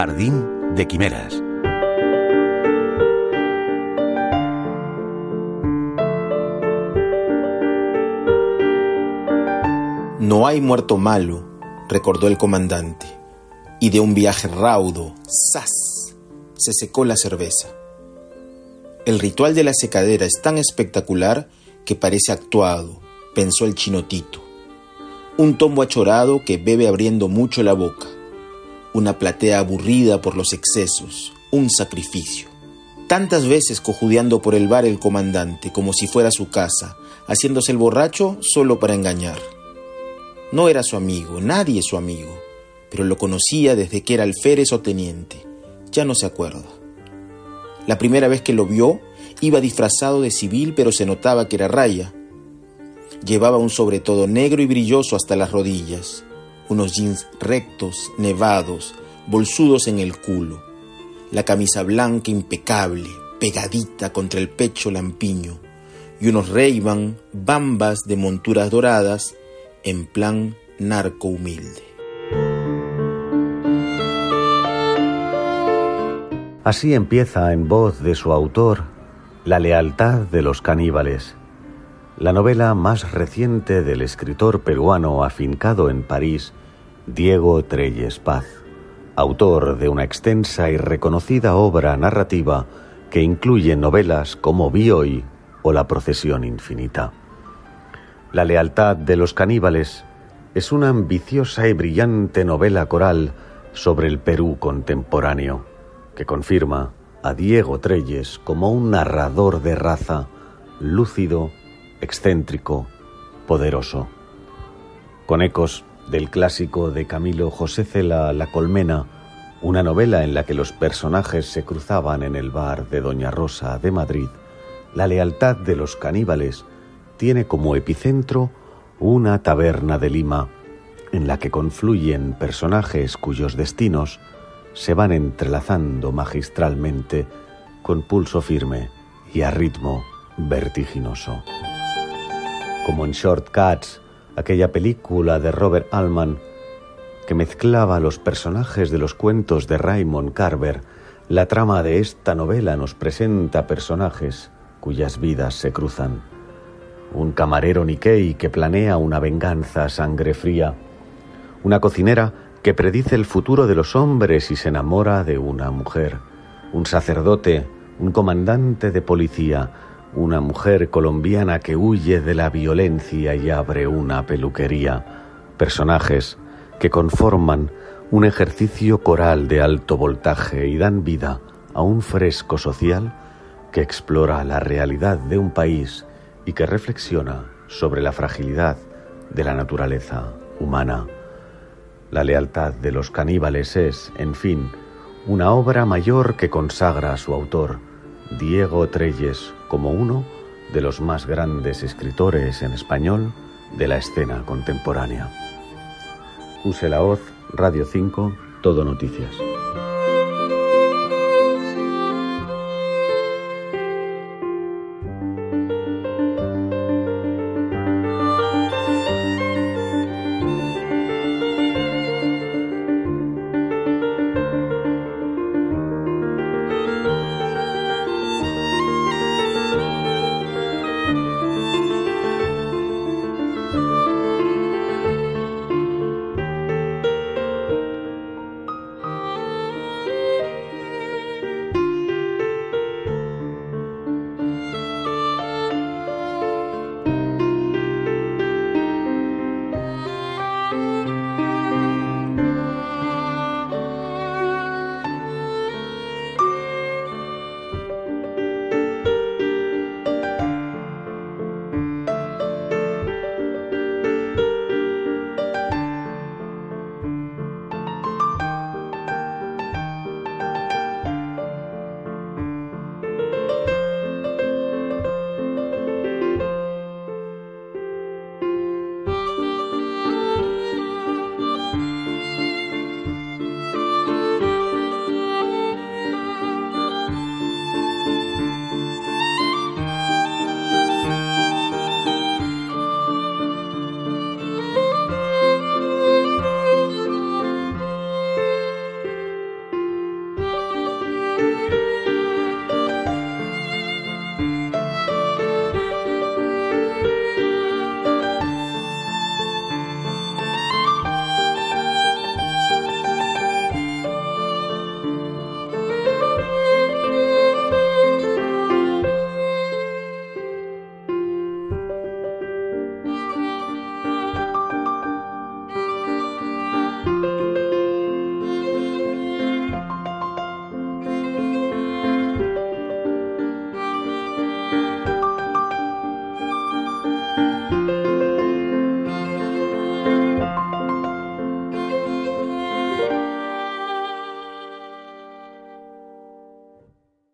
Jardín de Quimeras. No hay muerto malo, recordó el comandante, y de un viaje raudo, ¡zas! se secó la cerveza. El ritual de la secadera es tan espectacular que parece actuado, pensó el chinotito. Un tombo achorado que bebe abriendo mucho la boca. Una platea aburrida por los excesos, un sacrificio. Tantas veces cojudeando por el bar el comandante, como si fuera su casa, haciéndose el borracho solo para engañar. No era su amigo, nadie su amigo, pero lo conocía desde que era alférez o teniente. Ya no se acuerda. La primera vez que lo vio, iba disfrazado de civil, pero se notaba que era raya. Llevaba un sobretodo negro y brilloso hasta las rodillas, unos jeans rectos, nevados, bolsudos en el culo, la camisa blanca impecable, pegadita contra el pecho lampiño, y unos ray bambas de monturas doradas, en plan narco humilde. Así empieza en voz de su autor La lealtad de los caníbales, la novela más reciente del escritor peruano afincado en París, Diego Treyes Paz, autor de una extensa y reconocida obra narrativa que incluye novelas como Vi hoy o La procesión infinita. La lealtad de los caníbales es una ambiciosa y brillante novela coral sobre el Perú contemporáneo, que confirma a Diego Treyes como un narrador de raza lúcido, excéntrico, poderoso. Con ecos del clásico de Camilo José Cela La Colmena, una novela en la que los personajes se cruzaban en el bar de Doña Rosa de Madrid, la lealtad de los caníbales tiene como epicentro una taberna de Lima en la que confluyen personajes cuyos destinos se van entrelazando magistralmente con pulso firme y a ritmo vertiginoso. Como en Shortcuts, aquella película de Robert Altman que mezclaba los personajes de los cuentos de Raymond Carver, la trama de esta novela nos presenta personajes cuyas vidas se cruzan. Un camarero Nikkei que planea una venganza a sangre fría, una cocinera que predice el futuro de los hombres y se enamora de una mujer, un sacerdote, un comandante de policía, una mujer colombiana que huye de la violencia y abre una peluquería, personajes que conforman un ejercicio coral de alto voltaje y dan vida a un fresco social que explora la realidad de un país y que reflexiona sobre la fragilidad de la naturaleza humana. La lealtad de los caníbales es, en fin, una obra mayor que consagra a su autor, Diego Treyes, como uno de los más grandes escritores en español de la escena contemporánea. Use la hoz, Radio 5, Todo Noticias.